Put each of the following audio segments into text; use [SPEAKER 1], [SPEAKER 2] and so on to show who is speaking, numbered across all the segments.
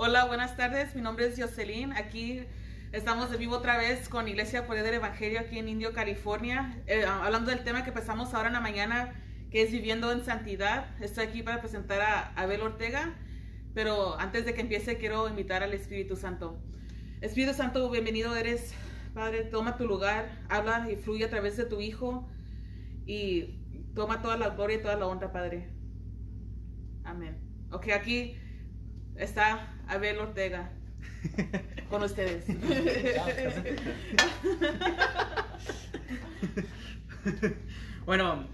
[SPEAKER 1] Hola, buenas tardes. Mi nombre es Jocelyn. Aquí estamos de vivo otra vez con Iglesia Poder del Evangelio aquí en Indio, California. Eh, hablando del tema que empezamos ahora en la mañana, que es viviendo en santidad. Estoy aquí para presentar a Abel Ortega. Pero antes de que empiece, quiero invitar al Espíritu Santo. Espíritu Santo, bienvenido eres. Padre, toma tu lugar, habla y fluye a través de tu Hijo y toma toda la gloria y toda la honra, Padre. Amén. Ok, aquí está Abel Ortega con ustedes.
[SPEAKER 2] bueno,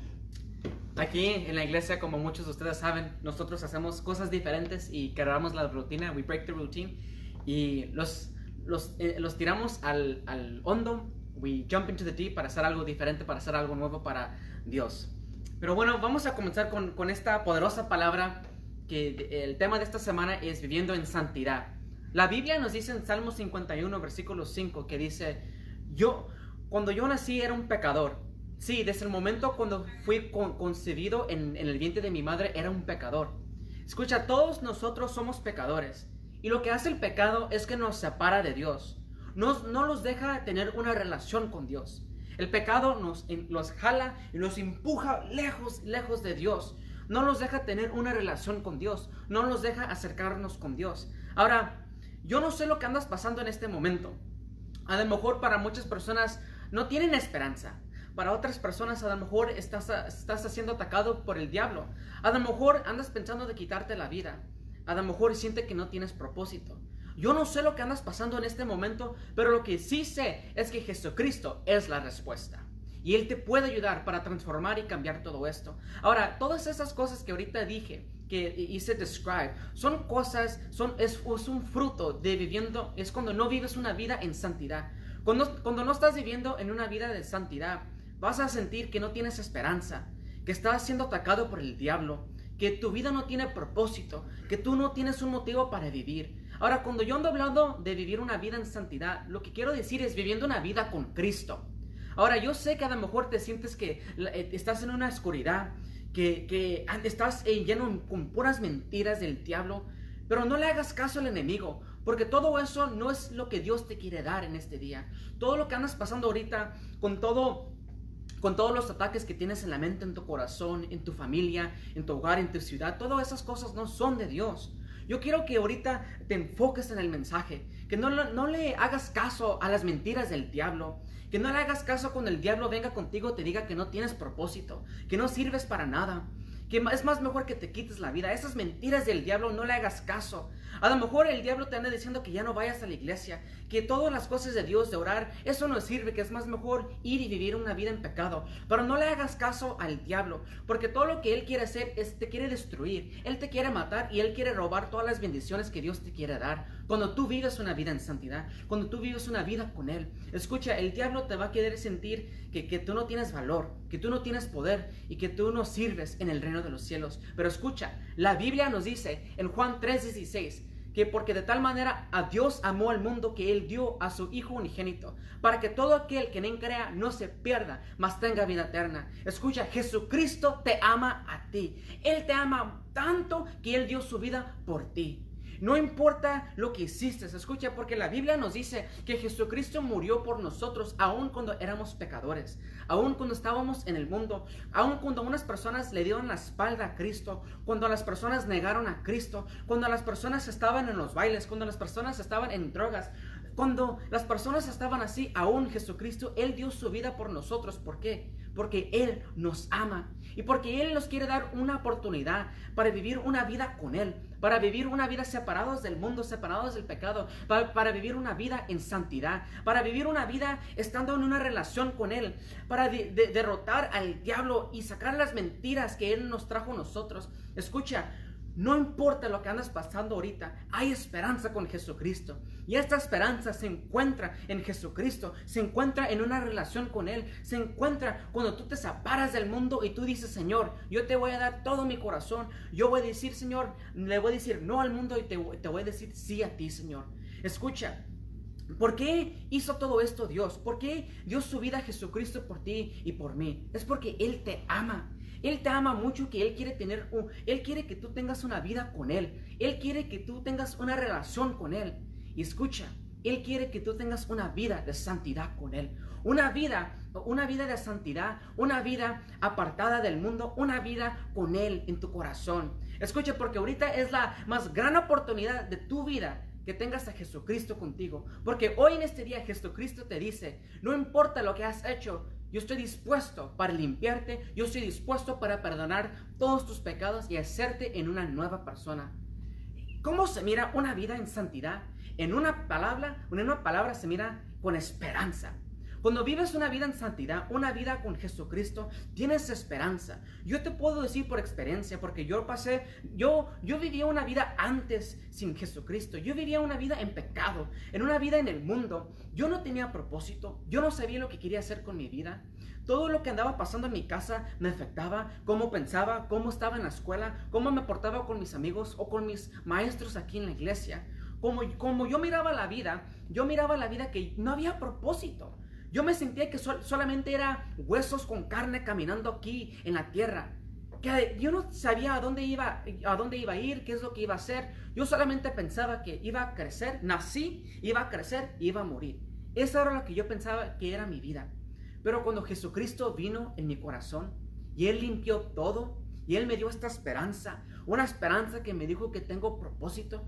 [SPEAKER 2] aquí en la iglesia, como muchos de ustedes saben, nosotros hacemos cosas diferentes y quebramos la rutina, we break the routine y los, los, eh, los tiramos al, al hondo, we jump into the deep para hacer algo diferente, para hacer algo nuevo para Dios. Pero bueno, vamos a comenzar con, con esta poderosa palabra que el tema de esta semana es viviendo en santidad. La Biblia nos dice en Salmo 51, versículo 5, que dice, yo, cuando yo nací era un pecador. Sí, desde el momento cuando fui concebido en, el vientre de mi madre era un pecador. Escucha, todos nosotros somos pecadores. Y lo que hace el pecado es que nos separa de Dios. Nos, no nos deja tener una relación con Dios. El pecado nos los jala y nos empuja lejos, lejos de Dios no nos deja tener una relación con Dios, no nos deja acercarnos con Dios. Ahora, yo no sé lo que andas pasando en este momento. A lo mejor para muchas personas no tienen esperanza. Para otras personas a lo mejor estás, estás siendo atacado por el diablo. A lo mejor andas pensando de quitarte la vida. A lo mejor siente que no tienes propósito. Yo no sé lo que andas pasando en este momento, pero lo que sí sé es que Jesucristo es la respuesta. Y Él te puede ayudar para transformar y cambiar todo esto. Ahora, todas esas cosas que ahorita dije, que hice describe, son cosas, son, es, un fruto de viviendo, es cuando no vives una vida en santidad. Cuando, cuando no estás viviendo en una vida de santidad, vas a sentir que no tienes esperanza, que estás siendo atacado por el diablo, que tu vida no tiene propósito, que tú no tienes un motivo para vivir. Ahora, cuando yo ando hablando de vivir una vida en santidad, lo que quiero decir es viviendo una vida con Cristo. Ahora, yo sé que a lo mejor te sientes que eh, estás en una oscuridad, que, que estás eh, lleno con puras mentiras del diablo, pero no le hagas caso al enemigo, porque todo eso no es lo que Dios te quiere dar en este día. Todo lo que andas pasando ahorita, con todo con todos los ataques que tienes en la mente, en tu corazón, en tu familia, en tu hogar, en tu ciudad, todas esas cosas no son de Dios. Yo quiero que ahorita te enfoques en el mensaje, que no, no le hagas caso a las mentiras del diablo, que no le hagas caso cuando el diablo venga contigo te diga que no tienes propósito, que no sirves para nada, que es más mejor que te quites la vida. Esas mentiras del diablo no le hagas caso. A lo mejor el diablo te anda diciendo que ya no vayas a la iglesia, que todas las cosas de Dios, de orar, eso no sirve, que es más mejor ir y vivir una vida en pecado. Pero no le hagas caso al diablo, porque todo lo que él quiere hacer es te quiere destruir, él te quiere matar y él quiere robar todas las bendiciones que Dios te quiere dar. Cuando tú vives una vida en santidad, cuando tú vives una vida con él, escucha, el diablo te va a querer sentir que, que tú no tienes valor, que tú no tienes poder y que tú no sirves en el reino de los cielos. Pero escucha, la Biblia nos dice en Juan 3:16, que porque de tal manera a Dios amó al mundo que Él dio a su Hijo unigénito, para que todo aquel que en Él crea no se pierda, mas tenga vida eterna. Escucha, Jesucristo te ama a ti. Él te ama tanto que Él dio su vida por ti. No importa lo que hiciste, escucha, porque la Biblia nos dice que Jesucristo murió por nosotros aun cuando éramos pecadores, aun cuando estábamos en el mundo, aun cuando unas personas le dieron la espalda a Cristo, cuando las personas negaron a Cristo, cuando las personas estaban en los bailes, cuando las personas estaban en drogas, cuando las personas estaban así, aún Jesucristo, Él dio su vida por nosotros. ¿Por qué? Porque Él nos ama y porque Él nos quiere dar una oportunidad para vivir una vida con Él, para vivir una vida separados del mundo, separados del pecado, para, vivir una vida en santidad, para vivir una vida estando en una relación con Él, para derrotar al diablo y sacar las mentiras que Él nos trajo a nosotros. Escucha, no importa lo que andas pasando ahorita, hay esperanza con Jesucristo. Y esta esperanza se encuentra en Jesucristo, se encuentra en una relación con Él, se encuentra cuando tú te separas del mundo y tú dices, Señor, yo te voy a dar todo mi corazón. Yo voy a decir, Señor, le voy a decir no al mundo y te, voy a decir sí a ti, Señor. Escucha, ¿Por qué hizo todo esto Dios? ¿Por qué dio su vida a Jesucristo por ti y por mí? Es porque Él te ama. Él te ama mucho que Él quiere tener, un, Él quiere que tú tengas una vida con Él. Él quiere que tú tengas una relación con Él. Y escucha, Él quiere que tú tengas una vida de santidad con Él. Una vida, una vida de santidad, una vida apartada del mundo, una vida con Él en tu corazón. Escucha, porque ahorita es la más gran oportunidad de tu vida que tengas a Jesucristo contigo. Porque hoy en este día Jesucristo te dice, no importa lo que has hecho, yo estoy dispuesto para limpiarte, yo estoy dispuesto para perdonar todos tus pecados y hacerte en una nueva persona. ¿Cómo se mira una vida en santidad? En una palabra, en una palabra se mira con esperanza. Cuando vives una vida en santidad, una vida con Jesucristo, tienes esperanza. Yo te puedo decir por experiencia, porque yo pasé, yo, yo vivía una vida antes sin Jesucristo. Yo vivía una vida en pecado, en una vida en el mundo. Yo no tenía propósito, yo no sabía lo que quería hacer con mi vida. Todo lo que andaba pasando en mi casa me afectaba, cómo pensaba, cómo estaba en la escuela, cómo me portaba con mis amigos o con mis maestros aquí en la iglesia. Como, como yo miraba la vida, yo miraba la vida que no había propósito. Yo me sentía que solamente era huesos con carne caminando aquí en la tierra. Que yo no sabía a dónde iba, a dónde iba a ir, qué es lo que iba a hacer. Yo solamente pensaba que iba a crecer, nací, iba a crecer, iba a morir. Eso era lo que yo pensaba que era mi vida. Pero cuando Jesucristo vino en mi corazón y Él limpió todo y Él me dio esta esperanza, una esperanza que me dijo que tengo propósito,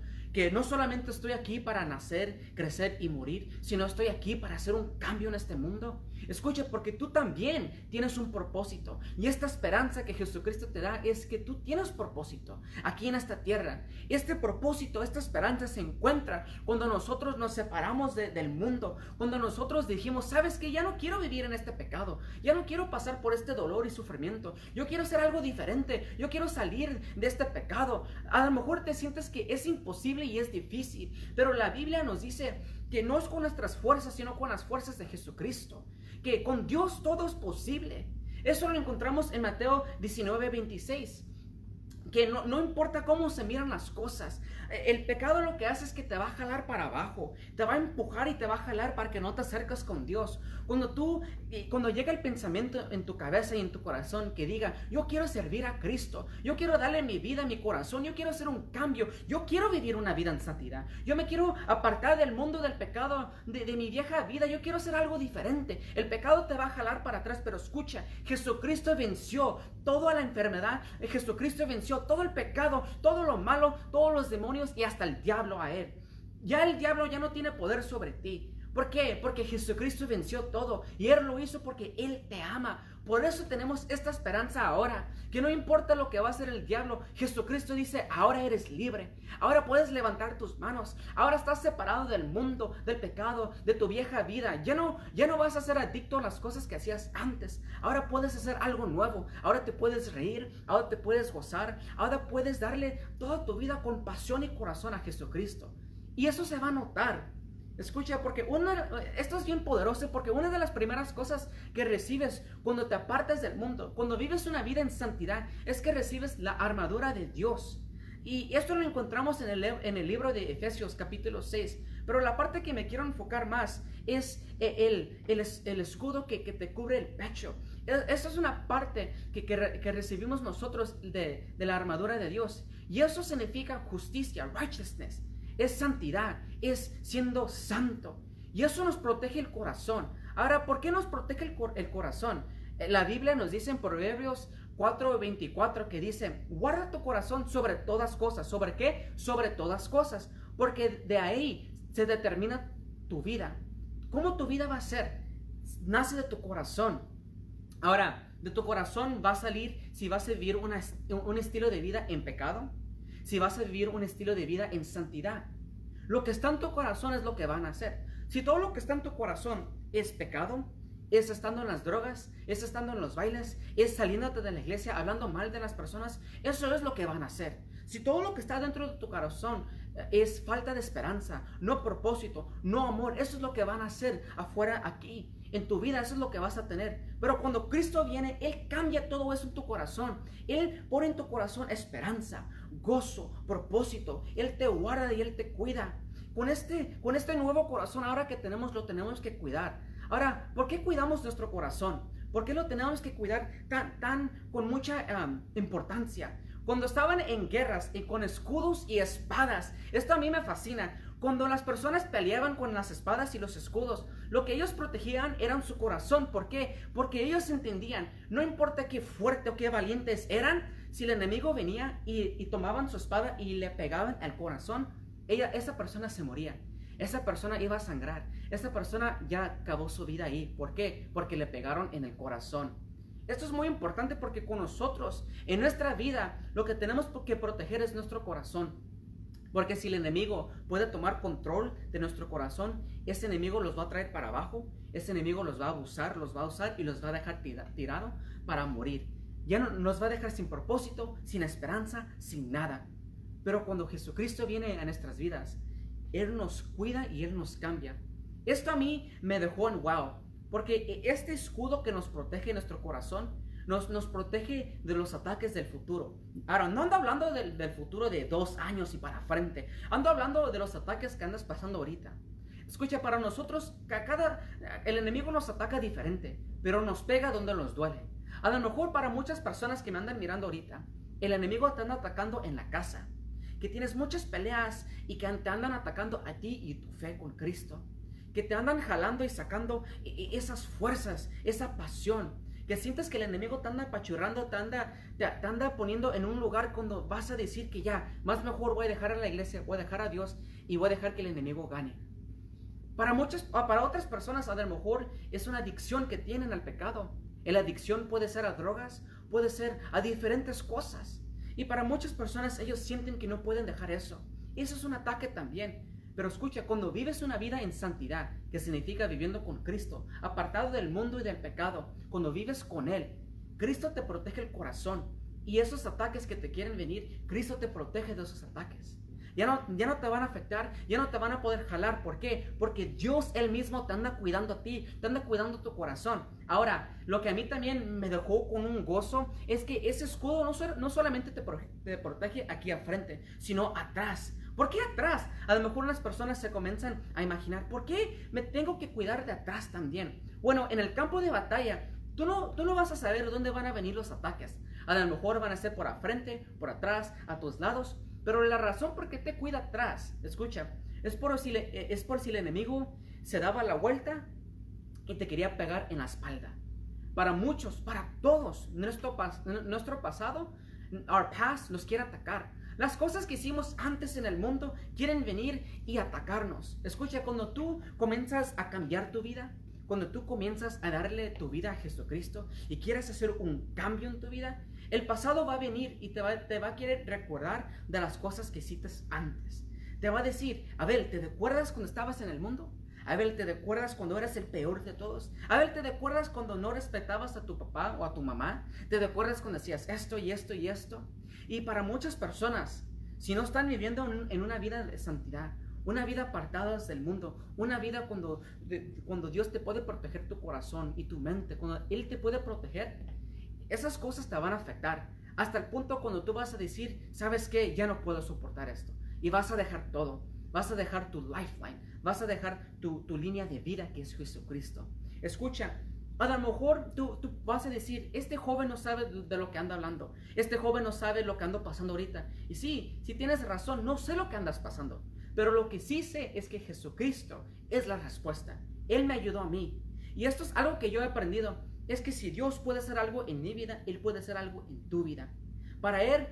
[SPEAKER 2] no solamente estoy aquí para nacer, crecer y morir, sino estoy aquí para hacer un cambio en este mundo. Escucha, porque tú también tienes un propósito. Y esta esperanza que Jesucristo te da es que tú tienes propósito aquí en esta tierra. Este propósito, esta esperanza se encuentra cuando nosotros nos separamos del mundo, cuando nosotros dijimos, sabes que ya no quiero vivir en este pecado, ya no quiero pasar por este dolor y sufrimiento, yo quiero hacer algo diferente, yo quiero salir de este pecado. A lo mejor te sientes que es imposible y es difícil, pero la Biblia nos dice que no es con nuestras fuerzas, sino con las fuerzas de Jesucristo, que con Dios todo es posible. Eso lo encontramos en Mateo 19, 26 que no, no, importa cómo se miran las cosas, eh, el pecado lo que hace es que te va a jalar para abajo, te va a empujar y te va a jalar para que no te acercas con Dios. Cuando tú, cuando llega el pensamiento en tu cabeza y en tu corazón que diga, yo quiero servir a Cristo, yo quiero darle mi vida, mi corazón, yo quiero hacer un cambio, yo quiero vivir una vida en santidad, yo me quiero apartar del mundo del pecado, de, mi vieja vida, yo quiero hacer algo diferente. El pecado te va a jalar para atrás, pero escucha, Jesucristo venció toda la enfermedad, Jesucristo venció todo el pecado, todo lo malo, todos los demonios y hasta el diablo a él. Ya el diablo ya no tiene poder sobre ti. ¿Por qué? Porque Jesucristo venció todo y Él lo hizo porque Él te ama. Por eso tenemos esta esperanza ahora, que no importa lo que va a hacer el diablo, Jesucristo dice, ahora eres libre, ahora puedes levantar tus manos, ahora estás separado del mundo, del pecado, de tu vieja vida, ya no, ya no vas a ser adicto a las cosas que hacías antes, ahora puedes hacer algo nuevo, ahora te puedes reír, ahora te puedes gozar, ahora puedes darle toda tu vida con pasión y corazón a Jesucristo. Y eso se va a notar. Escucha, porque una, esto es bien poderoso porque una de las primeras cosas que recibes cuando te apartas del mundo, cuando vives una vida en santidad, es que recibes la armadura de Dios. Y esto lo encontramos en el, libro de Efesios capítulo 6. Pero la parte que me quiero enfocar más es el, el, escudo que, te cubre el pecho. E, esa es una parte que, recibimos nosotros de la armadura de Dios. Y eso significa justicia, righteousness es santidad, es siendo santo. Y eso nos protege el corazón. Ahora, ¿por qué nos protege el, corazón? Eh, la Biblia nos dice en Proverbios 4:24 que dice, guarda tu corazón sobre todas cosas. ¿Sobre qué? Sobre todas cosas. Porque de ahí se determina tu vida. ¿Cómo tu vida va a ser? Nace de tu corazón. Ahora, de tu corazón va a salir si vas a vivir un estilo de vida en pecado, si vas a vivir un estilo de vida en santidad. Lo que está en tu corazón es lo que van a hacer. Si todo lo que está en tu corazón es pecado, es estando en las drogas, es estando en los bailes, es saliéndote de la iglesia, hablando mal de las personas, eso es lo que van a hacer. Si todo lo que está dentro de tu corazón eh, es falta de esperanza, no propósito, no amor, eso es lo que van a hacer afuera aquí. En tu vida eso es lo que vas a tener. Pero cuando Cristo viene, Él cambia todo eso en tu corazón. Él pone en tu corazón esperanza, gozo, propósito. Él te guarda y Él te cuida. Con este, con este nuevo corazón ahora que tenemos, lo tenemos que cuidar. Ahora, ¿por qué cuidamos nuestro corazón? ¿Por qué lo tenemos que cuidar tan, tan con mucha importancia? Cuando estaban en guerras y con escudos y espadas, esto a mí me fascina. Cuando las personas peleaban con las espadas y los escudos, lo que ellos protegían era su corazón. ¿Por qué? Porque ellos entendían, no importa qué fuerte o qué valientes eran, si el enemigo venía y, tomaban su espada y le pegaban al corazón, ella, esa persona se moría. Esa persona iba a sangrar. Esa persona ya acabó su vida ahí. ¿Por qué? Porque le pegaron en el corazón. Esto es muy importante porque con nosotros, en nuestra vida, lo que tenemos que proteger es nuestro corazón. Porque si el enemigo puede tomar control de nuestro corazón, ese enemigo los va a traer para abajo, ese enemigo los va a abusar, los va a usar y los va a dejar tirado para morir. Ya no, nos va a dejar sin propósito, sin esperanza, sin nada. Pero cuando Jesucristo viene a nuestras vidas, Él nos cuida y Él nos cambia. Esto a mí me dejó en wow, porque este escudo que nos protege nuestro corazón nos, protege de los ataques del futuro. Ahora, no ando hablando del, del futuro de dos años y para frente, ando hablando de los ataques que andas pasando ahorita. Escucha, para nosotros, cada, el enemigo nos ataca diferente, pero nos pega donde nos duele. A lo mejor para muchas personas que me andan mirando ahorita, el enemigo te anda atacando en la casa, que tienes muchas peleas y que te andan atacando a ti y tu fe con Cristo, que te andan jalando y sacando e, e, esas fuerzas, esa pasión, que sientes que el enemigo te anda apachurrando, te anda, te, anda poniendo en un lugar cuando vas a decir que ya, más mejor voy a dejar a la iglesia, voy a dejar a Dios y voy a dejar que el enemigo gane. Para muchas, para otras personas a lo mejor es una adicción que tienen al pecado. La adicción puede ser a drogas, puede ser a diferentes cosas. Y para muchas personas ellos sienten que no pueden dejar eso. Eso es un ataque también. Pero escucha, cuando vives una vida en santidad, que significa viviendo con Cristo, apartado del mundo y del pecado, cuando vives con Él, Cristo te protege el corazón. Y esos ataques que te quieren venir, Cristo te protege de esos ataques. Ya no, ya no te van a afectar, ya no te van a poder jalar. ¿Por qué? Porque Dios Él mismo te anda cuidando a ti, te anda cuidando tu corazón. Ahora, lo que a mí también me dejó con un gozo es que ese escudo no, no solamente te, te protege aquí al sino atrás. ¿Por qué atrás? A lo mejor las personas se comienzan a imaginar, ¿por qué me tengo que cuidar de atrás también? Bueno, en el campo de batalla, tú no, tú no vas a saber dónde van a venir los ataques. A lo mejor van a ser por frente, por atrás, a tus lados. Pero la razón por qué te cuida atrás, escucha, es por si, eh, es por si el enemigo se daba la vuelta y te quería pegar en la espalda. Para muchos, para todos, nuestro, nuestro pasado, our past, nos quiere atacar. Las cosas que hicimos antes en el mundo quieren venir y atacarnos. Escucha, cuando tú comienzas a cambiar tu vida, cuando tú comienzas a darle tu vida a Jesucristo y quieres hacer un cambio en tu vida, el pasado va a venir y te va, te va a querer recordar de las cosas que hiciste antes. Te va a decir, Abel, ¿te recuerdas cuando estabas en el mundo? Abel, ¿te recuerdas cuando eras el peor de todos? Abel, ¿te recuerdas cuando no respetabas a tu papá o a tu mamá? ¿Te recuerdas cuando hacías esto y esto y esto? Y para muchas personas, si no están viviendo en una vida de santidad, una vida apartada del mundo, una vida cuando, cuando Dios te puede proteger tu corazón y tu mente, cuando Él te puede proteger, esas cosas te van a afectar. Hasta el punto cuando tú vas a decir, ¿sabes qué? Ya no puedo soportar esto. Y vas a dejar todo. Vas a dejar tu lifeline. Vas a dejar tu, línea de vida que es Jesucristo. Escucha, a lo mejor tú, tú, vas a decir, este joven no sabe de, lo que anda hablando, este joven no sabe lo que ando pasando ahorita. Y sí, si tienes razón, no sé lo que andas pasando, pero lo que sí sé es que Jesucristo es la respuesta. Él me ayudó a mí. Y esto es algo que yo he aprendido, es que si Dios puede hacer algo en mi vida, Él puede hacer algo en tu vida. Para Él,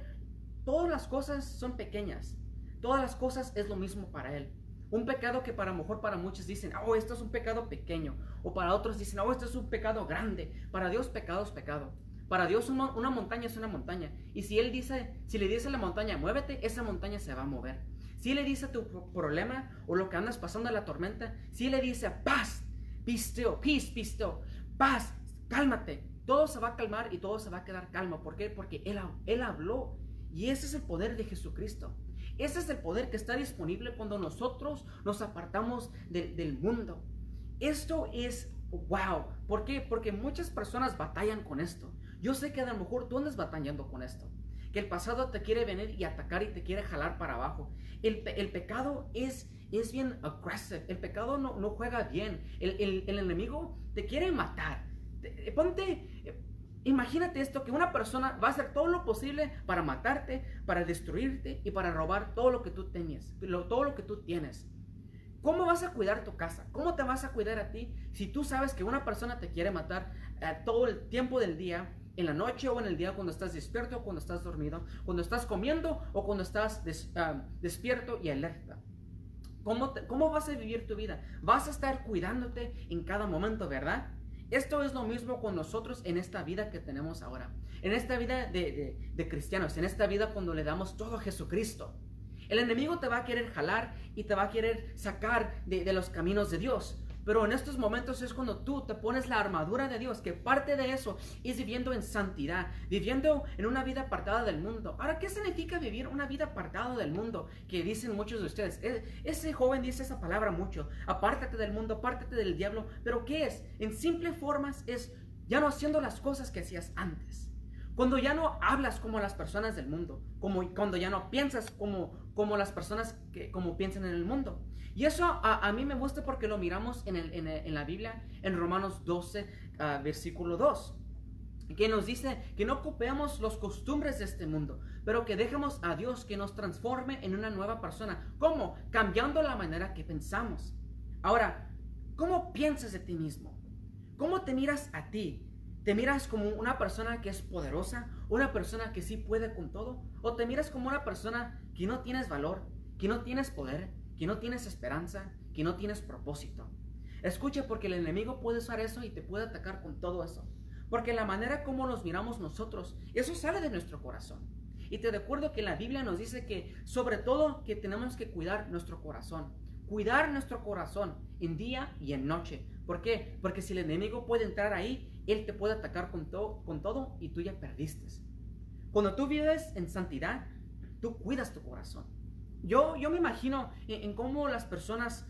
[SPEAKER 2] todas las cosas son pequeñas, todas las cosas es lo mismo para Él. Un pecado que para mejor para muchos dicen, oh, esto es un pecado pequeño. O para otros dicen, oh, esto es un pecado grande. Para Dios pecado es pecado. Para Dios una, montaña es una montaña. Y si Él dice, si le dice a la montaña, muévete, esa montaña se va a mover. Si le dice tu problema o lo que andas pasando en la tormenta, si le dice, paz, be still, peace, be still, paz, cálmate. Todo se va a calmar y todo se va a quedar calmo. ¿Por qué? Porque Él, él habló. Y ese es el poder de Jesucristo. Ese es el poder que está disponible cuando nosotros nos apartamos del mundo. Esto es wow. ¿Por qué? Porque muchas personas batallan con esto. Yo sé que a lo mejor tú andas batallando con esto. Que el pasado te quiere venir y atacar y te quiere jalar para abajo. El, pecado es, es bien aggressive. El pecado no, no juega bien. El, el enemigo te quiere matar ponte, imagínate esto, que una persona va a hacer todo lo posible para matarte, para destruirte y para robar todo lo que tú tenías, todo lo que tú tienes. ¿Cómo vas a cuidar tu casa? ¿Cómo te vas a cuidar a ti si tú sabes que una persona te quiere matar eh, todo el tiempo del día, en la noche o en el día cuando estás despierto o cuando estás dormido, cuando estás comiendo o cuando estás ah, despierto y alerta? ¿Cómo, ¿Cómo vas a vivir tu vida? Vas a estar cuidándote en cada momento, ¿verdad? Esto es lo mismo con nosotros en esta vida que tenemos ahora. En esta vida de, cristianos, en esta vida cuando le damos todo a Jesucristo. El enemigo te va a querer jalar y te va a querer sacar de los caminos de Dios. Pero en estos momentos es cuando tú te pones la armadura de Dios, que parte de eso es viviendo en santidad, viviendo en una vida apartada del mundo. Ahora, ¿qué significa vivir una vida apartada del mundo? Que dicen muchos de ustedes. E, ese joven dice esa palabra mucho. Apártate del mundo, apártate del diablo. Pero ¿qué es? En simple formas es ya no haciendo las cosas que hacías antes. Cuando ya no hablas como las personas del mundo, como cuando ya no piensas como, como las personas que como piensan en el mundo. Y eso a, mí me gusta porque lo miramos en, el, en, la Biblia, en Romanos 12, ah, versículo 2, que nos dice que no copiamos los costumbres de este mundo, pero que dejemos a Dios que nos transforme en una nueva persona. ¿Cómo? Cambiando la manera que pensamos. Ahora, ¿cómo piensas de ti mismo? ¿Cómo te miras a ti? ¿Te miras como una persona que es poderosa? ¿Una persona que sí puede con todo? ¿O te miras como una persona que no tienes valor, que no tienes poder, que no tienes esperanza, que no tienes propósito? Escucha porque el enemigo puede usar eso y te puede atacar con todo eso. Porque la manera como nos miramos nosotros, eso sale de nuestro corazón. Y te recuerdo que la Biblia nos dice que sobre todo que tenemos que cuidar nuestro corazón. Cuidar nuestro corazón en día y en noche. ¿Por qué? Porque si el enemigo puede entrar ahí él te puede atacar con, con todo y tú ya perdiste. Cuando tú vives en santidad, tú cuidas tu corazón. Yo, yo me imagino en, cómo las personas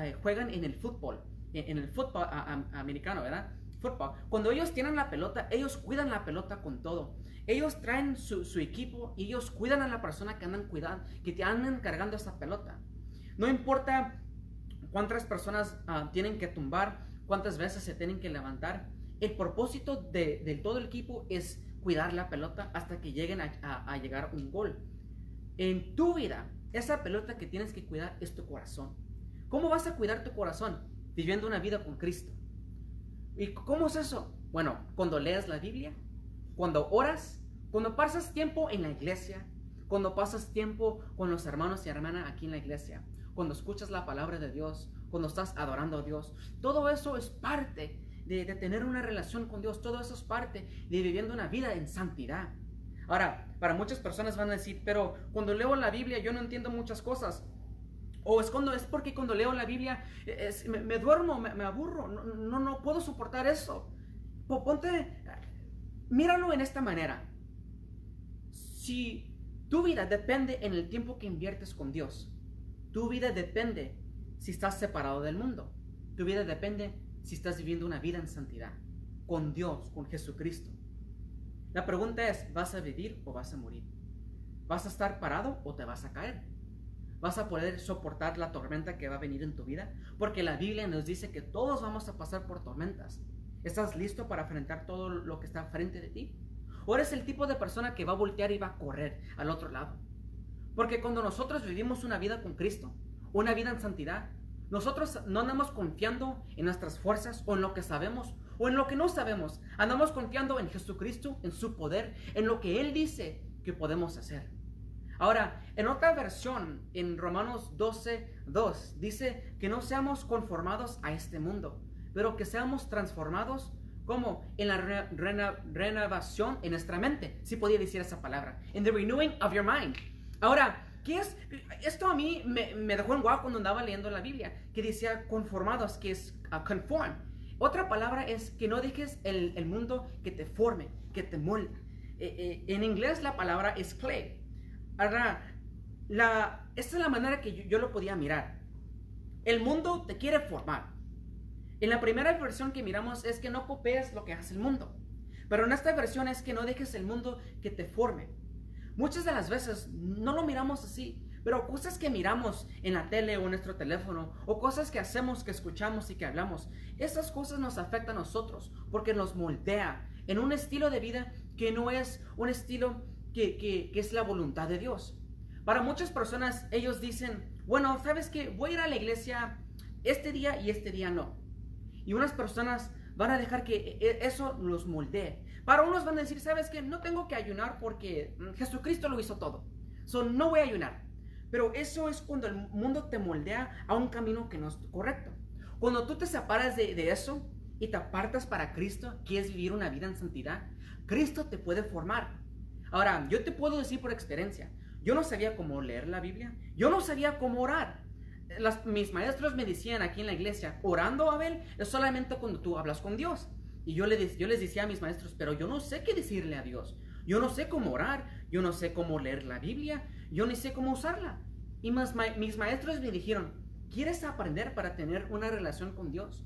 [SPEAKER 2] eh, juegan en el fútbol, en, el fútbol americano, ¿verdad? Fútbol. Cuando ellos tienen la pelota, ellos cuidan la pelota con todo. Ellos traen su, equipo y ellos cuidan a la persona que andan cuidando, que te andan cargando esa pelota. No importa cuántas personas ah, tienen que tumbar, cuántas veces se tienen que levantar, el propósito de, todo el equipo es cuidar la pelota hasta que lleguen a, llegar un gol. En tu vida, esa pelota que tienes que cuidar es tu corazón. ¿Cómo vas a cuidar tu corazón? Viviendo una vida con Cristo. ¿Y cómo es eso? Bueno, cuando leas la Biblia, cuando oras, cuando pasas tiempo en la iglesia, cuando pasas tiempo con los hermanos y hermanas aquí en la iglesia, cuando escuchas la palabra de Dios, cuando estás adorando a Dios, todo eso es parte de, tener una relación con Dios. Todo eso es parte de viviendo una vida en santidad. Ahora, para muchas personas van a decir, pero cuando leo la Biblia yo no entiendo muchas cosas. O es cuando es porque cuando leo la Biblia me, duermo, me, aburro, no, no, no, puedo soportar eso. Ponte, míralo en esta manera. Si tu vida depende en el tiempo que inviertes con Dios, tu vida depende si estás separado del mundo. Tu vida depende si estás viviendo una vida en santidad, con Dios, con Jesucristo. La pregunta es, ¿vas a vivir o vas a morir? ¿Vas a estar parado o te vas a caer? ¿Vas a poder soportar la tormenta que va a venir en tu vida? Porque la Biblia nos dice que todos vamos a pasar por tormentas. ¿Estás listo para enfrentar todo lo que está frente de ti? ¿O eres el tipo de persona que va a voltear y va a correr al otro lado? Porque cuando nosotros vivimos una vida con Cristo, una vida en santidad, nosotros no andamos confiando en nuestras fuerzas o en lo que sabemos o en lo que no sabemos. Andamos confiando en Jesucristo, en su poder, en lo que Él dice que podemos hacer. Ahora, en otra versión, en Romanos 12, 2, dice que no seamos conformados a este mundo, pero que seamos transformados como en la renovación en nuestra mente. Si podía decir esa palabra. In the renewing of your mind. Ahora, ¿Qué es? Esto a mí me, dejó en guau cuando andaba leyendo la Biblia, que decía conformados, que es uh, conform. Otra palabra es que no dejes el, mundo que te forme, que te molde. Eh, eh, en inglés la palabra es clay. Ahora, la, esta es la manera que yo, yo, lo podía mirar. El mundo te quiere formar. En la primera versión que miramos es que no copies lo que hace el mundo. Pero en esta versión es que no dejes el mundo que te forme. Muchas de las veces no lo miramos así, Pero cosas que miramos en la tele o en nuestro teléfono, o cosas que hacemos, que escuchamos y que hablamos, esas cosas nos afectan a nosotros porque nos moldea en un estilo de vida que no es un estilo que, que, que es la voluntad de Dios. Para muchas personas, ellos dicen, bueno, ¿sabes qué? Voy a ir a la iglesia este día y este día no. Y unas personas van a dejar que e, e, eso los moldee. Para unos van a decir, ¿sabes qué? No tengo que ayunar porque mm, Jesucristo lo hizo todo. So, no voy a ayunar. Pero eso es cuando el mundo te moldea a un camino que no es correcto. Cuando tú te separas de, eso y te apartas para Cristo, quieres vivir una vida en santidad, Cristo te puede formar. Ahora, yo te puedo decir por experiencia, yo no sabía cómo leer la Biblia, yo no sabía cómo orar. mis maestros me decían aquí en la iglesia, orando, Abel, es solamente cuando tú hablas con Dios. Y yo, le, yo les decía a mis maestros, pero yo no sé qué decirle a Dios. Yo no sé cómo orar, yo no sé cómo leer la Biblia, yo ni sé cómo usarla. Y mis maestros me dijeron, ¿quieres aprender para tener una relación con Dios?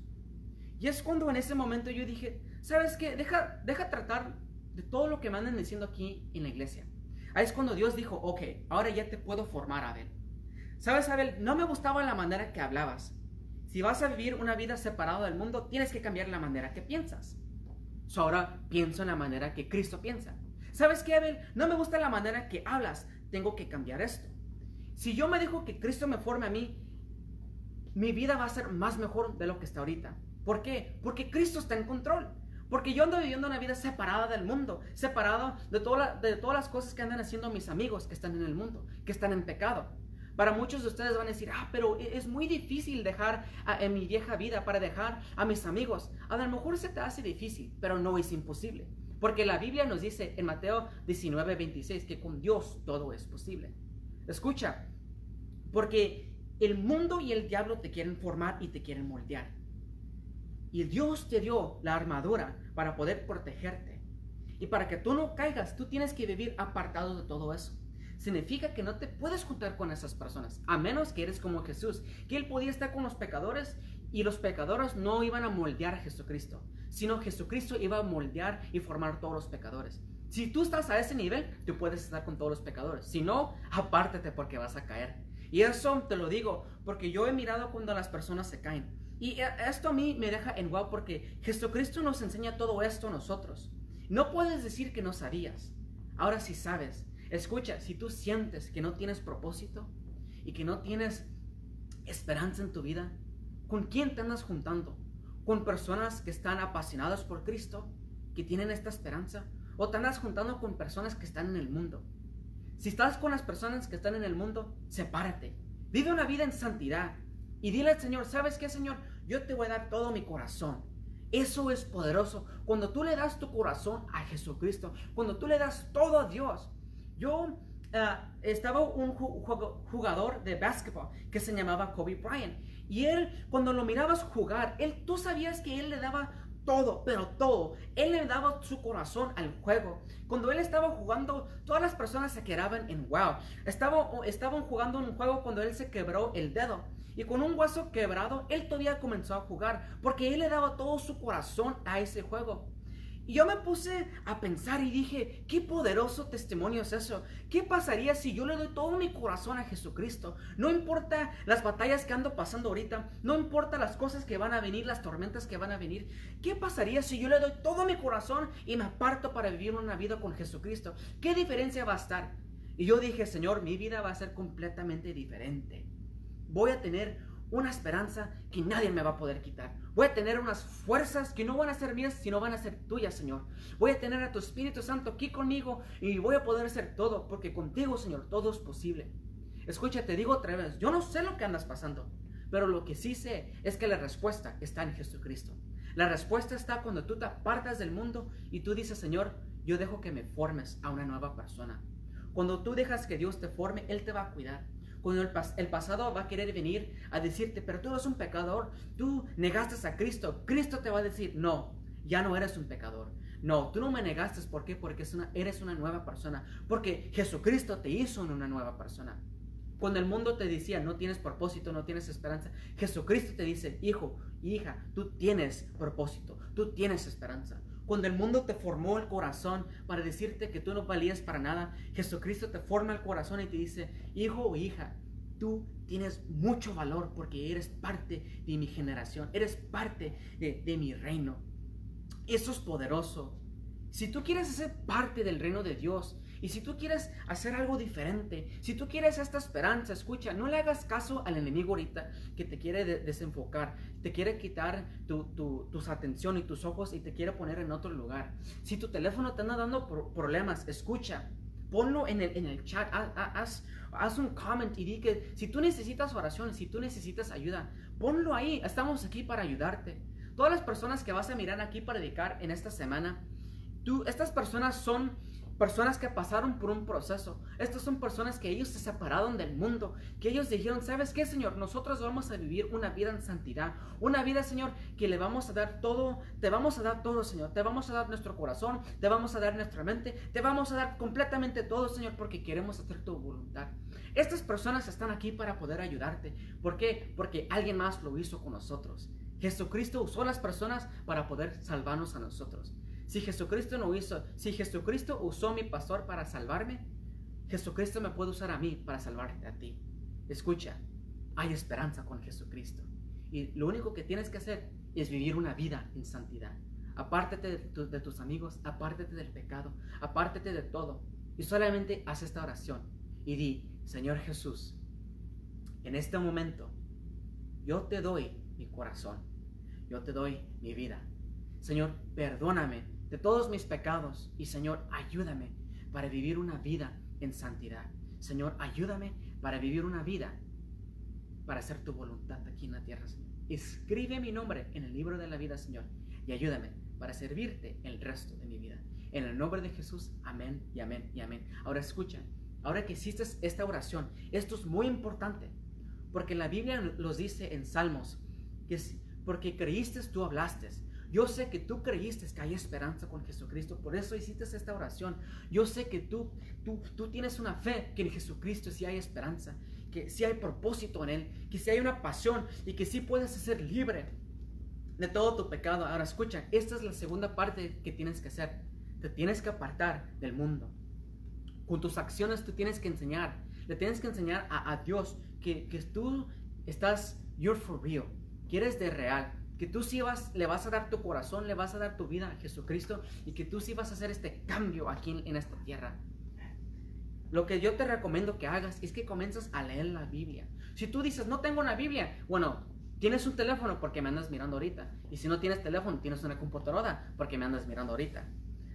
[SPEAKER 2] Y es cuando en ese momento yo dije, ¿sabes qué? Deja, deja tratar de todo lo que me andan diciendo aquí en la iglesia. Ahí es cuando Dios dijo, ok, ahora ya te puedo formar, Abel. ¿Sabes, Abel? No me gustaba la manera que hablabas. Si vas a vivir una vida separada del mundo, tienes que cambiar la manera que piensas. So ahora pienso en la manera que Cristo piensa. ¿Sabes qué, Abel? No me gusta la manera que hablas. Tengo que cambiar esto. Si yo me dejo que Cristo me forme a mí, mi vida va a ser más mejor de lo que está ahorita. ¿Por qué? Porque Cristo está en control. Porque yo ando viviendo una vida separada del mundo, separado de, de todas las cosas que andan haciendo mis amigos que están en el mundo, que están en pecado. Para muchos de ustedes van a decir, ah, pero e-, es muy difícil dejar en mi vieja vida para dejar a mis amigos. A lo mejor se te hace difícil, pero no es imposible. Porque la Biblia nos dice en Mateo 19, 26 que con Dios todo es posible. Escucha, porque el mundo y el diablo te quieren formar y te quieren moldear. Y Dios te dio la armadura para poder protegerte. Y para que tú no caigas, tú tienes que vivir apartado de todo eso. Significa que no te puedes juntar con esas personas, a menos que eres como Jesús, que Él podía estar con los pecadores y los pecadores no iban a moldear a Jesucristo, sino Jesucristo iba a moldear y formar todos los pecadores. Si tú estás a ese nivel, tú puedes estar con todos los pecadores. Si no, apártate porque vas a caer. Y eso te lo digo porque yo he mirado cuando las personas se caen. Y eh, esto a mí me deja en wow porque Jesucristo nos enseña todo esto a nosotros. No puedes decir que no sabías. Ahora sí sabes. Escucha, si tú sientes que no tienes propósito y que no tienes esperanza en tu vida, ¿con quién te andas juntando? ¿Con personas que están apasionadas por Cristo, que tienen esta esperanza? ¿O te andas juntando con personas que están en el mundo? Si estás con las personas que están en el mundo, sepárate. Vive una vida en santidad. Y dile al Señor, ¿sabes qué, Señor? Yo te voy a dar todo mi corazón. Eso es poderoso. Cuando tú le das tu corazón a Jesucristo, cuando tú le das todo a Dios. Yo uh, estaba un jugador de básquetbol que se llamaba Kobe Bryant. Y él, cuando lo mirabas jugar, él, tú sabías que él le daba todo, pero todo. Él le daba su corazón al juego. Cuando él estaba jugando, todas las personas se quedaban en wow. Estaba, estaban jugando un juego cuando él se quebró el dedo. Y con un hueso quebrado, él todavía comenzó a jugar porque él le daba todo su corazón a ese juego. Y yo me puse a pensar y dije, qué poderoso testimonio es eso. ¿Qué pasaría si yo le doy todo mi corazón a Jesucristo? No importa las batallas que ando pasando ahorita, no importa las cosas que van a venir, las tormentas que van a venir. ¿Qué pasaría si yo le doy todo mi corazón y me aparto para vivir una vida con Jesucristo? ¿Qué diferencia va a estar? Y yo dije, Señor, mi vida va a ser completamente diferente. Voy a tener una esperanza que nadie me va a poder quitar. Voy a tener unas fuerzas que no van a ser mías, sino van a ser tuyas, Señor. Voy a tener a tu Espíritu Santo aquí conmigo y voy a poder hacer todo, porque contigo, Señor, todo es posible. Escucha, te digo otra vez, yo no sé lo que andas pasando, pero lo que sí sé es que la respuesta está en Jesucristo. La respuesta está cuando tú te apartas del mundo y tú dices, Señor, yo dejo que me formes a una nueva persona. Cuando tú dejas que Dios te forme, Él te va a cuidar. Cuando el, pasado va a querer venir a decirte, pero tú eres un pecador, tú negaste a Cristo, Cristo te va a decir, no, ya no eres un pecador. No, tú no me negaste, ¿por qué? Porque eres una nueva persona. Porque Jesucristo te hizo una nueva persona. Cuando el mundo te decía, no tienes propósito, no tienes esperanza, Jesucristo te dice, hijo, hija, tú tienes propósito, tú tienes esperanza. Cuando el mundo te formó el corazón para decirte que tú no valías para nada, Jesucristo te forma el corazón y te dice, hijo o hija, tú tienes mucho valor porque eres parte de mi generación, eres parte de, de mi reino. Eso es poderoso. Si tú quieres ser parte del reino de Dios, y si tú quieres hacer algo diferente, si tú quieres esta esperanza, escucha, no le hagas caso al enemigo ahorita que te quiere desenfocar, te quiere quitar tu, tus atención y tus ojos y te quiere poner en otro lugar. Si tu teléfono te anda dando problemas, escucha, ponlo en el, en el chat, haz, haz, un comment y di que si tú necesitas oración, si tú necesitas ayuda, ponlo ahí, estamos aquí para ayudarte. Todas las personas que vas a mirar aquí para dedicar en esta semana, tú, estas personas son Personas que pasaron por un proceso. Estas son personas que ellos se separaron del mundo. Que ellos dijeron, ¿sabes qué, Señor? Nosotros vamos a vivir una vida en santidad. Una vida, Señor, que le vamos a dar todo. Te vamos a dar todo, Señor. Te vamos a dar nuestro corazón. Te vamos a dar nuestra mente. Te vamos a dar completamente todo, Señor, porque queremos hacer tu voluntad. Estas personas están aquí para poder ayudarte. ¿Por qué? Porque alguien más lo hizo con nosotros. Jesucristo usó las personas para poder salvarnos a nosotros. Si Jesucristo no hizo, si Jesucristo usó mi pastor para salvarme, Jesucristo me puede usar a mí para salvarte a ti. Escucha, hay esperanza con Jesucristo. Y lo único que tienes que hacer es vivir una vida en santidad. Apártate de, de tus amigos, apártate del pecado, apártate de todo. Y solamente haz esta oración y di, Señor Jesús, en este momento yo te doy mi corazón, yo te doy mi vida. Señor, perdóname de todos mis pecados y Señor, ayúdame para vivir una vida en santidad. Señor, ayúdame para vivir una vida para hacer tu voluntad aquí en la tierra. Escribe mi nombre en el libro de la vida, Señor, y ayúdame para servirte el resto de mi vida. En el nombre de Jesús, amén y amén y amén. Ahora escucha, ahora que hiciste esta oración, esto es muy importante, porque la Biblia los dice en Salmos, que porque creíste, tú hablaste. Yo sé que tú creíste que hay esperanza con Jesucristo, por eso hiciste esta oración. Yo sé que tú, tú, tú tienes una fe que en Jesucristo sí hay esperanza, que sí hay propósito en Él, que sí hay una pasión y que sí puedes ser libre de todo tu pecado. Ahora escucha, esta es la segunda parte que tienes que hacer. Te tienes que apartar del mundo. Con tus acciones tú tienes que enseñar. Le tienes que enseñar a, Dios que, que tú estás, you're for real, que eres de real que tú sí vas, le vas a dar tu corazón, le vas a dar tu vida a Jesucristo y que tú sí vas a hacer este cambio aquí en, esta tierra. Lo que yo te recomiendo que hagas es que comiences a leer la Biblia. Si tú dices, no tengo una Biblia, bueno, tienes un teléfono porque me andas mirando ahorita. Y si no tienes teléfono, tienes una computadora porque me andas mirando ahorita.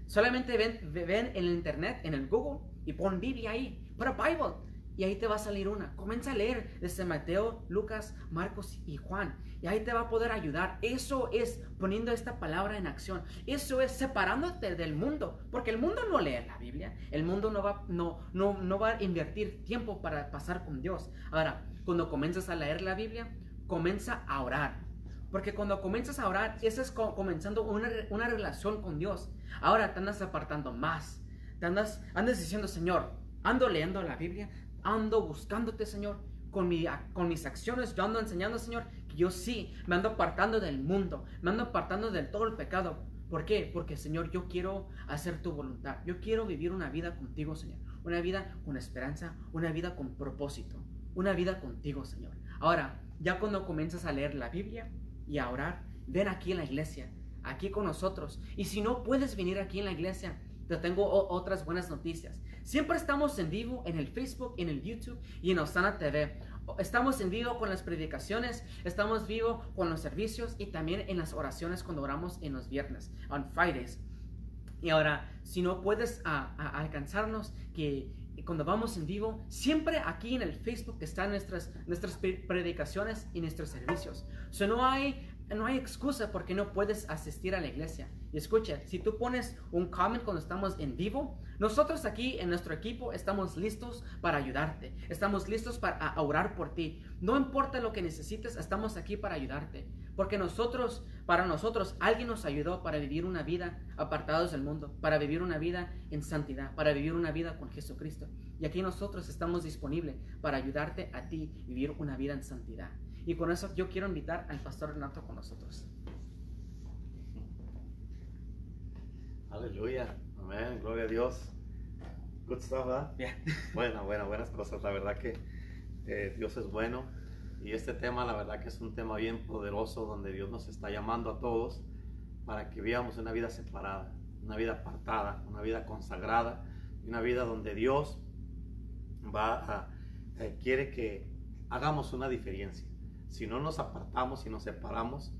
[SPEAKER 2] Solamente ven, ven en el internet, en el Google, y pon Biblia ahí. Pero Bible. Y ahí te va a salir una. Comienza a leer desde Mateo, Lucas, Marcos y Juan. Y ahí te va a poder ayudar. Eso es poniendo esta palabra en acción. Eso es separándote del mundo. Porque el mundo no lee la Biblia. El mundo no va, no, no, no va a invertir tiempo para pasar con Dios. Ahora, cuando comienzas a leer la Biblia, comienza a orar. Porque cuando comienzas a orar, eso es comenzando una, una relación con Dios. Ahora te andas apartando más. Te andas, andas diciendo, Señor, ando leyendo la Biblia, ando buscándote, Señor. Con, mi, con mis acciones, yo ando enseñando, Señor, que yo sí me ando apartando del mundo, me ando apartando del todo el pecado. ¿Por qué? Porque, Señor, yo quiero hacer tu voluntad. Yo quiero vivir una vida contigo, Señor. Una vida con esperanza, una vida con propósito, una vida contigo, Señor. Ahora, ya cuando comienzas a leer la Biblia y a orar, ven aquí en la iglesia, aquí con nosotros. Y si no puedes venir aquí en la iglesia, te tengo otras buenas noticias. Siempre estamos en vivo en el Facebook, en el YouTube y en Osana TV. Estamos en vivo con las predicaciones, estamos vivo con los servicios y también en las oraciones cuando oramos en los viernes, on Fridays. Y ahora, si no puedes alcanzarnos, que cuando vamos en vivo, siempre aquí en el Facebook están nuestras, nuestras predicaciones y nuestros servicios. O no hay no hay excusa porque no puedes asistir a la iglesia. Y escucha, si tú pones un comment cuando estamos en vivo, nosotros aquí en nuestro equipo estamos listos para ayudarte. Estamos listos para orar por ti. No importa lo que necesites, estamos aquí para ayudarte. Porque nosotros, para nosotros, alguien nos ayudó para vivir una vida apartados del mundo, para vivir una vida en santidad, para vivir una vida con Jesucristo. Y aquí nosotros estamos disponibles para ayudarte a ti vivir una vida en santidad. Y con eso yo quiero invitar al pastor Renato con nosotros.
[SPEAKER 3] Aleluya. Amén. Gloria a Dios. Good stuff, ¿verdad?
[SPEAKER 2] Yeah.
[SPEAKER 3] Buena, buena, buenas cosas. La verdad que eh, Dios es bueno. Y este tema, la verdad que es un tema bien poderoso donde Dios nos está llamando a todos para que vivamos una vida separada, una vida apartada, una vida consagrada, una vida donde Dios va a, eh, quiere que hagamos una diferencia. Si no nos apartamos y nos separamos,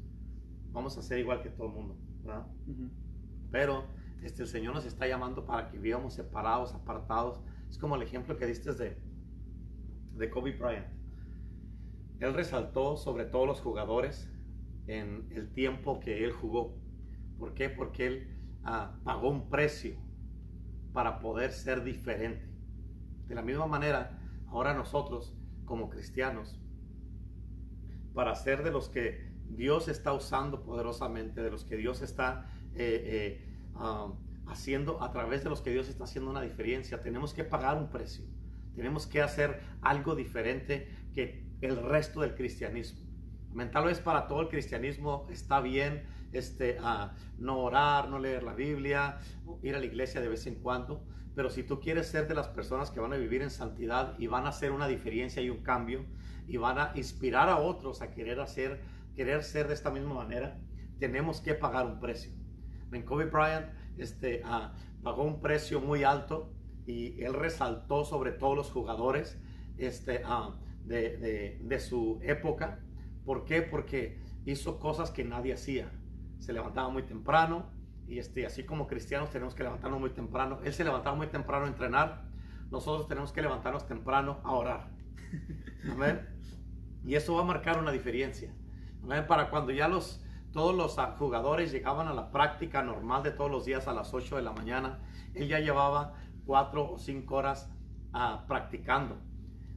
[SPEAKER 3] vamos a ser igual que todo el mundo, ¿verdad?
[SPEAKER 2] Ujú.
[SPEAKER 3] Pero este, el Señor nos está llamando para que vivamos separados, apartados. Es como el ejemplo que diste de, de Kobe Bryant. Él resaltó sobre todos los jugadores en el tiempo que él jugó. ¿Por qué? Porque él ah, pagó un precio para poder ser diferente. De la misma manera, ahora nosotros como cristianos, para ser de los que Dios está usando poderosamente, de los que Dios está eh, eh, um, haciendo, a través de los que Dios está haciendo una diferencia, tenemos que pagar un precio. Tenemos que hacer algo diferente que el resto del cristianismo. Amén. Tal vez para todo el cristianismo está bien este, no orar, no leer la Biblia, ir a la iglesia de vez en cuando, pero si tú quieres ser de las personas que van a vivir en santidad y van a hacer una diferencia y un cambio y van a inspirar a otros a querer hacer, querer ser de esta misma manera, tenemos que pagar un precio. En Kobe Bryant este, ah, pagó un precio muy alto y él resaltó sobre todos los jugadores este, ah, de, de- de su época. ¿Por qué? Porque hizo cosas que nadie hacía. Se levantaba muy temprano y este, así como cristianos tenemos que levantarnos muy temprano. Él se levantaba muy temprano a entrenar. Nosotros tenemos que levantarnos temprano a orar. Amén. Y eso va a marcar una diferencia. Amén. Para cuando ya los, todos los jugadores llegaban a la práctica normal de todos los días a las 8 de la mañana, él ya llevaba 4 o 5 horas ah, practicando.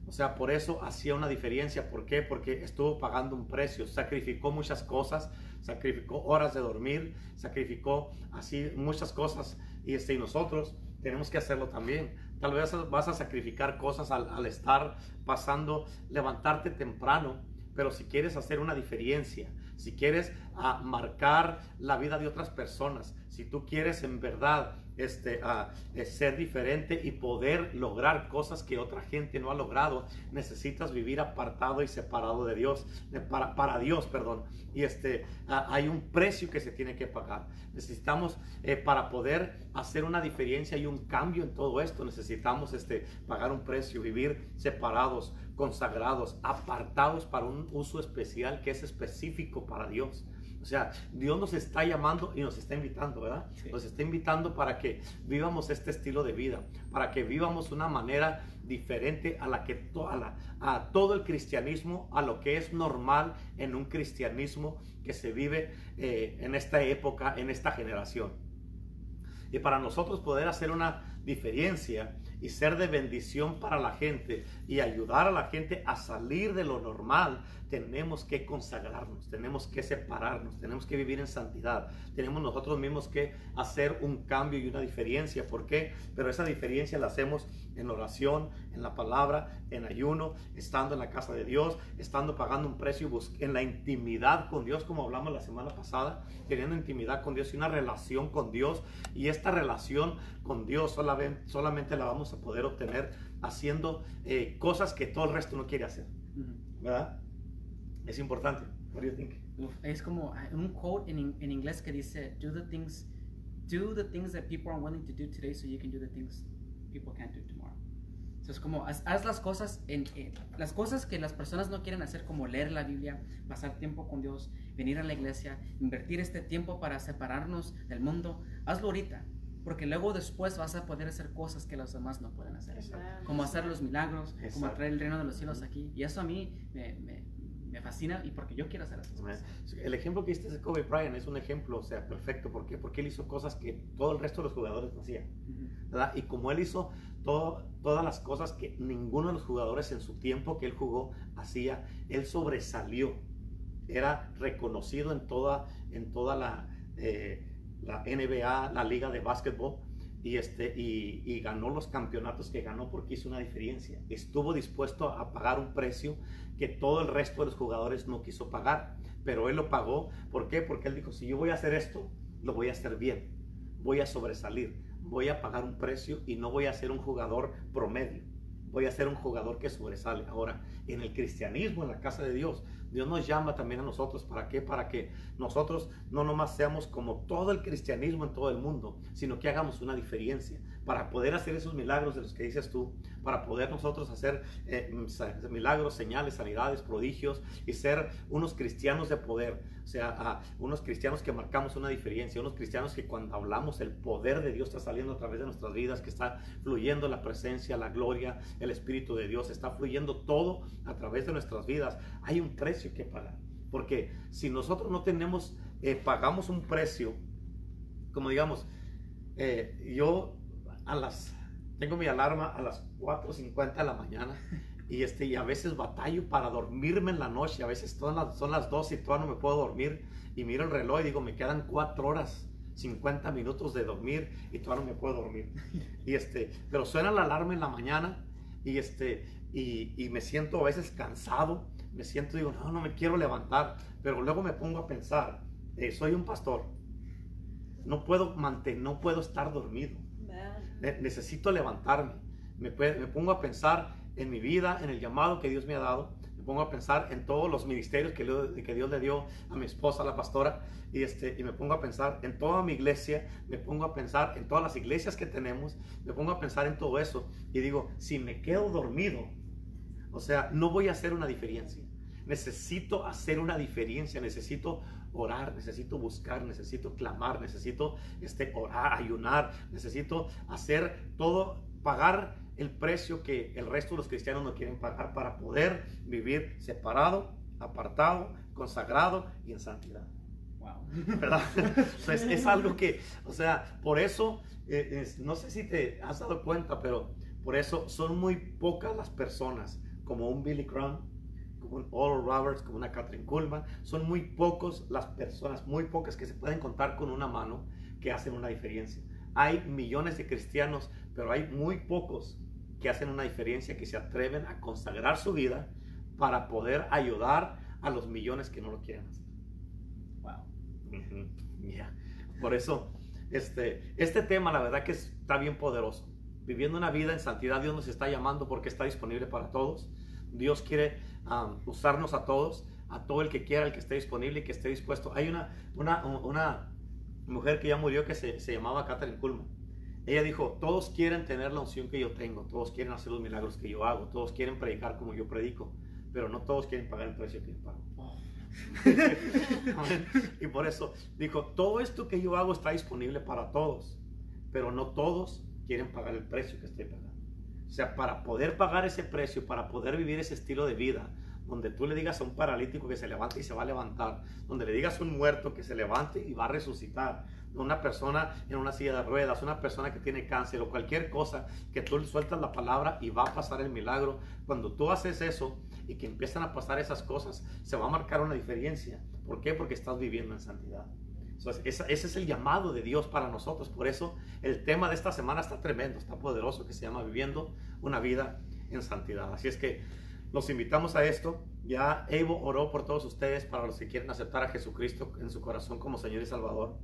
[SPEAKER 3] O sea, por eso hacía una diferencia. ¿Por qué? Porque estuvo pagando un precio, sacrificó muchas cosas, sacrificó horas de dormir, sacrificó así muchas cosas. Y, este, y nosotros tenemos que hacerlo también. Tal vez vas a sacrificar cosas al, al estar pasando, levantarte temprano, pero si quieres hacer una diferencia, si quieres ah, marcar la vida de otras personas, si tú quieres en verdad este, ah, eh, ser diferente y poder lograr cosas que otra gente no ha logrado, necesitas vivir apartado y separado de Dios, de- para, para Dios, perdón. Y este, ah, hay un precio que se tiene que pagar. Necesitamos, eh, para poder hacer una diferencia y un cambio en todo esto, necesitamos este, pagar un precio, vivir separados, consagrados, apartados para un uso especial que es específico para Dios. O sea, Dios nos está llamando y nos está invitando, ¿verdad?
[SPEAKER 2] Sí.
[SPEAKER 3] Nos está invitando para que vivamos este estilo de vida, para que vivamos una manera diferente a la que to- a, la- a todo el cristianismo, a lo que es normal en un cristianismo que se vive eh, en esta época, en esta generación. Y para nosotros poder hacer una diferencia y ser de bendición para la gente y ayudar a la gente a salir de lo normal, tenemos que consagrarnos, tenemos que separarnos, tenemos que vivir en santidad, tenemos nosotros mismos que hacer un cambio y una diferencia. ¿Por qué? Pero esa diferencia la hacemos en oración, en la palabra, en ayuno, estando en la casa de Dios, estando pagando un precio en la intimidad con Dios, como hablamos la semana pasada, teniendo intimidad con Dios y una relación con Dios. Y esta relación con Dios solamente, solamente la vamos a poder obtener haciendo eh, cosas que todo el resto no quiere hacer. ¿Verdad? Es importante. What do you think?
[SPEAKER 2] Es como ah, un quote en inglés que dice, do the things, do the things that people are willing to do today so you can do the things people can't do tomorrow. So es como, haz, haz las cosas, en, en- las cosas que las personas no quieren hacer, como leer la Biblia, pasar tiempo con Dios, venir a la iglesia, invertir este tiempo para separarnos del mundo, hazlo ahorita. Porque luego después vas a poder hacer cosas que los demás no pueden hacer.
[SPEAKER 1] Exacto.
[SPEAKER 2] Como hacer los milagros, como traer el reino de los cielos aquí. Y eso a mí me, me, me fascina y porque yo quiero hacer esas cosas.
[SPEAKER 3] El ejemplo que diste de Kobe Bryant es un ejemplo, o sea, perfecto. ¿Por qué? Porque él hizo cosas que todo el resto de los jugadores no hacían. Y como él hizo todas las cosas que ninguno de los jugadores en su tiempo que él jugó hacía, él sobresalió. Era reconocido en toda, en toda la, eh, la NBA, la liga de básquetbol, y, este, y ganó los campeonatos que ganó porque hizo una diferencia. Estuvo dispuesto a pagar un precio que todo el resto de los jugadores no quiso pagar, pero él lo pagó. ¿Por qué? Porque él dijo, si yo voy a hacer esto, lo voy a hacer bien voy a sobresalir, voy a pagar un precio y no voy a ser un jugador promedio. Voy a ser un jugador que sobresale. Ahora, en el cristianismo, en la casa de Dios, Dios nos llama también a nosotros. ¿Para qué? Para que nosotros no nomás seamos como todo el cristianismo en todo el mundo, sino que hagamos una diferencia para poder hacer esos milagros de los que dices tú, para poder nosotros hacer eh, milagros, señales, sanidades, prodigios y ser unos cristianos de poder, o sea, unos cristianos que marcamos una diferencia, unos cristianos que cuando hablamos el poder de Dios está saliendo a través de nuestras vidas, que está fluyendo la presencia, la gloria, el Espíritu de Dios, está fluyendo todo a través de nuestras vidas. Hay un precio que pagar, porque si nosotros no tenemos, eh, pagamos un precio, como digamos, eh, yo a las, tengo mi alarma a las 4.50 de la mañana y, este, y a veces batallo para dormirme en la noche, a veces son las, son las 12 y todavía no me puedo dormir y miro el reloj y digo, me quedan 4 horas. 50 minutos de dormir y todavía no me puedo dormir. Y este, pero suena la alarma en la mañana y este, y, y, me siento a veces cansado, me siento, digo, no, no me quiero levantar, pero luego me pongo a pensar, eh, soy un pastor, no puedo mantener, no puedo estar dormido necesito levantarme. Me, pongo a pensar en mi vida, en el llamado que Dios me ha dado. Me pongo a pensar en todos los ministerios que, que Dios le dio a mi esposa, la pastora. Y, este, y me pongo a pensar en toda mi iglesia. Me pongo a pensar en todas las iglesias que tenemos. Me pongo a pensar en todo eso. Y digo, si me quedo dormido, o sea, no voy a hacer una diferencia. Necesito hacer una diferencia, necesito orar, necesito buscar, necesito clamar, necesito este, orar, ayunar, necesito hacer todo, pagar el precio que el resto de los cristianos no quieren pagar para poder vivir separado, apartado, consagrado y en santidad. Wow. ¿Verdad? es algo que, o sea, por eso, eh, no sé si te has dado cuenta, pero por eso son muy pocas las personas como un Billy Graham, como un Oral Roberts, como una Catherine Kuhlman. Son muy pocos las personas, muy pocas que se pueden contar con una mano que hacen una diferencia. Hay millones de cristianos, pero hay muy pocos que hacen una diferencia, que se atreven a consagrar su vida para poder ayudar a los millones que no lo quieren hacer. Wow. Por eso, este, este tema, la verdad que está bien poderoso. Viviendo una vida en santidad, Dios nos está llamando porque está disponible para todos. Dios quiere usarnos a todos, a todo el que quiera, el que esté disponible y que esté dispuesto. Hay una, una, una mujer que ya murió que se, se llamaba Catherine Kuhlman. Ella dijo, todos quieren tener la unción que yo tengo, todos quieren hacer los milagros que yo hago, todos quieren predicar como yo predico, pero no todos quieren pagar el precio que yo pago. Oh. y por eso dijo, todo esto que yo hago está disponible para todos, pero no todos quieren pagar el precio que estoy pagando. O sea, para poder pagar ese precio, para poder vivir ese estilo de vida, donde tú le digas a un paralítico que se levante y se va a levantar, donde le digas a un muerto que se levante y va a resucitar, una persona en una silla de ruedas, una persona que tiene cáncer o cualquier cosa, que tú le sueltas la palabra y va a pasar el milagro. Cuando tú haces eso y que empiezan a pasar esas cosas, se va a marcar una diferencia. ¿Por qué? Porque estás viviendo en santidad ese es el llamado de Dios para nosotros. Por eso el tema de esta semana está tremendo, está poderoso, que se llama Viviendo una vida en santidad. Así es que los invitamos a esto. Ya Evo oró por todos ustedes para los que quieren aceptar a Jesucristo en su corazón como Señor y Salvador.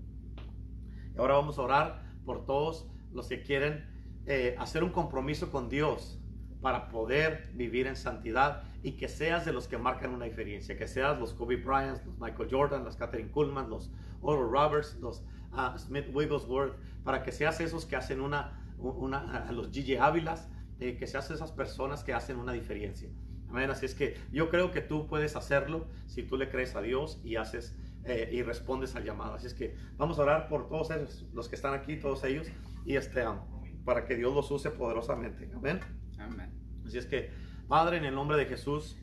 [SPEAKER 3] Ahora vamos a orar por todos los que quieren eh, hacer un compromiso con Dios para poder vivir en santidad y que seas de los que marcan una diferencia, que seas los Kobe Bryant, los Michael Jordan, los Catherine Kuhlman, los Oral Roberts, los uh, Smith Wigglesworth, para que seas esos que hacen una, una uh, los Gigi Ávilas, eh, que seas esas personas que hacen una diferencia. Amén. Así es que yo creo que tú puedes hacerlo si tú le crees a Dios y haces eh, y respondes al llamado. Así es que vamos a orar por todos ellos, los que están aquí, todos ellos, y este, um, para que Dios los use poderosamente. Amén. Amén. Así es que, Padre, en el nombre de Jesús,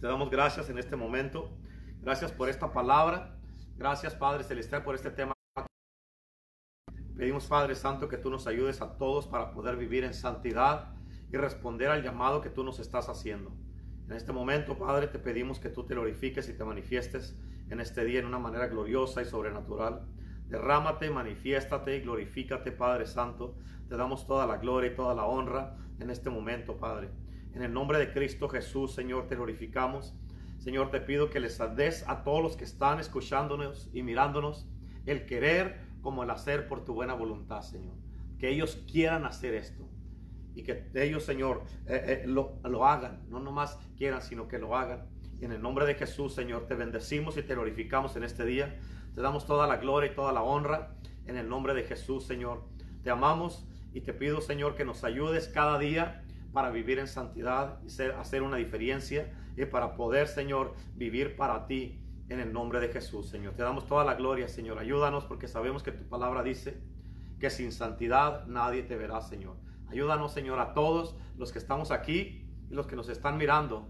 [SPEAKER 3] te damos gracias en este momento. Gracias por esta palabra. Gracias, Padre Celestial, por este tema. Pedimos, Padre Santo, que tú nos ayudes a todos para poder vivir en santidad y responder al llamado que tú nos estás haciendo. En este momento, Padre, te pedimos que tú te glorifiques y te manifiestes en este día en una manera gloriosa y sobrenatural. Derrámate, manifiéstate y glorifícate, Padre Santo. Te damos toda la gloria y toda la honra en este momento, Padre. En el nombre de Cristo Jesús, Señor, te glorificamos. Señor, te pido que les des a todos los que están escuchándonos y mirándonos el querer como el hacer por tu buena voluntad, Señor. Que ellos quieran hacer esto y que ellos, Señor, eh, eh, lo, lo, hagan, no nomás quieran, sino que lo hagan. Y en el nombre de Jesús, Señor, te bendecimos y te glorificamos en este día. Te damos toda la gloria y toda la honra en el nombre de Jesús, Señor. Te amamos y te pido, Señor, que nos ayudes cada día para vivir en santidad y ser, hacer una diferencia y para poder, Señor, vivir para ti en el nombre de Jesús, Señor. Te damos toda la gloria, Señor. Ayúdanos porque sabemos que tu palabra dice que sin santidad nadie te verá, Señor. Ayúdanos, Señor, a todos los que estamos aquí y los que nos están mirando,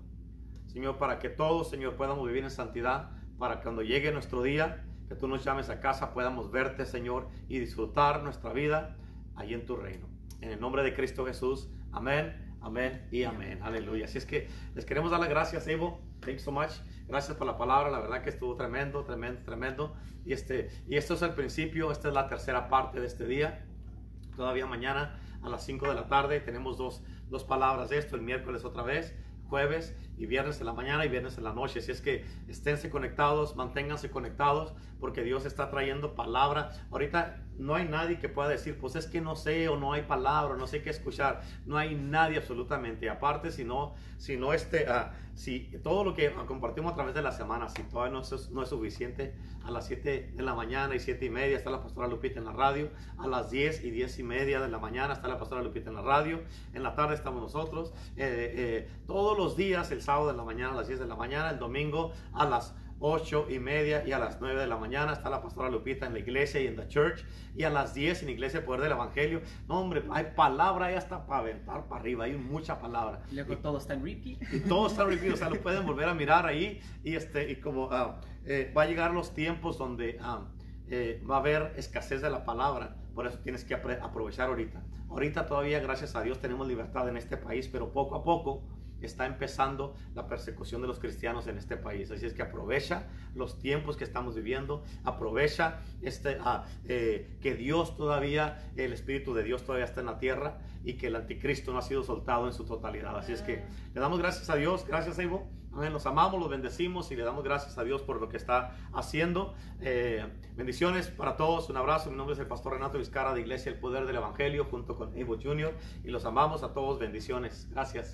[SPEAKER 3] Señor, para que todos, Señor, podamos vivir en santidad, para que cuando llegue nuestro día, que tú nos llames a casa, podamos verte, Señor, y disfrutar nuestra vida allí en tu reino. En el nombre de Cristo Jesús, amén, amén y amén. Aleluya. Así es que les queremos dar las gracias, Evo. Thank you so much. Gracias por la palabra. La verdad que estuvo tremendo, tremendo, tremendo. Y, este, y esto es el principio. Esta es la tercera parte de este día. Todavía mañana a las 5 de la tarde tenemos dos, dos palabras de esto. El miércoles otra vez jueves y viernes en la mañana y viernes en la noche. Así es que esténse conectados, manténganse conectados, porque Dios está trayendo palabra. Ahorita no hay nadie que pueda decir, pues es que no sé o no hay palabra, no sé qué escuchar. No hay nadie absolutamente. Aparte, si no, si no este, uh, si todo lo que compartimos a través de la semana, si todavía no es, no es suficiente, a las 7 de la mañana y 7 y media está la pastora Lupita en la radio, a las 10 y 10 y media de la mañana está la pastora Lupita en la radio, en la tarde estamos nosotros, eh, eh, todos los días, el sábado de la mañana a las 10 de la mañana, el domingo a las 8 y media y a las 9 de la mañana está la pastora Lupita en la iglesia y en la church y a las 10 en Iglesia Poder del Evangelio. No, hombre, hay palabra ahí hasta para aventar para arriba, hay mucha palabra.
[SPEAKER 2] Y luego todo está en repeat.
[SPEAKER 3] Y todo está en repeat, o sea, lo pueden volver a mirar ahí y, este, y como uh, eh, va a llegar los tiempos donde uh, eh, va a haber escasez de la palabra, por eso tienes que aprovechar ahorita. Ahorita todavía, gracias a Dios, tenemos libertad en este país, pero poco a poco está empezando la persecución de los cristianos en este país. Así es que aprovecha los tiempos que estamos viviendo, aprovecha este, ah, eh, que Dios todavía, el Espíritu de Dios todavía está en la tierra y que el anticristo no ha sido soltado en su totalidad. Así es que le damos gracias a Dios, gracias Evo. Los amamos, los bendecimos y le damos gracias a Dios por lo que está haciendo. Eh, bendiciones para todos. Un abrazo. Mi nombre es el pastor Renato Vizcarra de Iglesia El Poder del Evangelio junto con Evo Jr. Y los amamos a todos. Bendiciones. Gracias.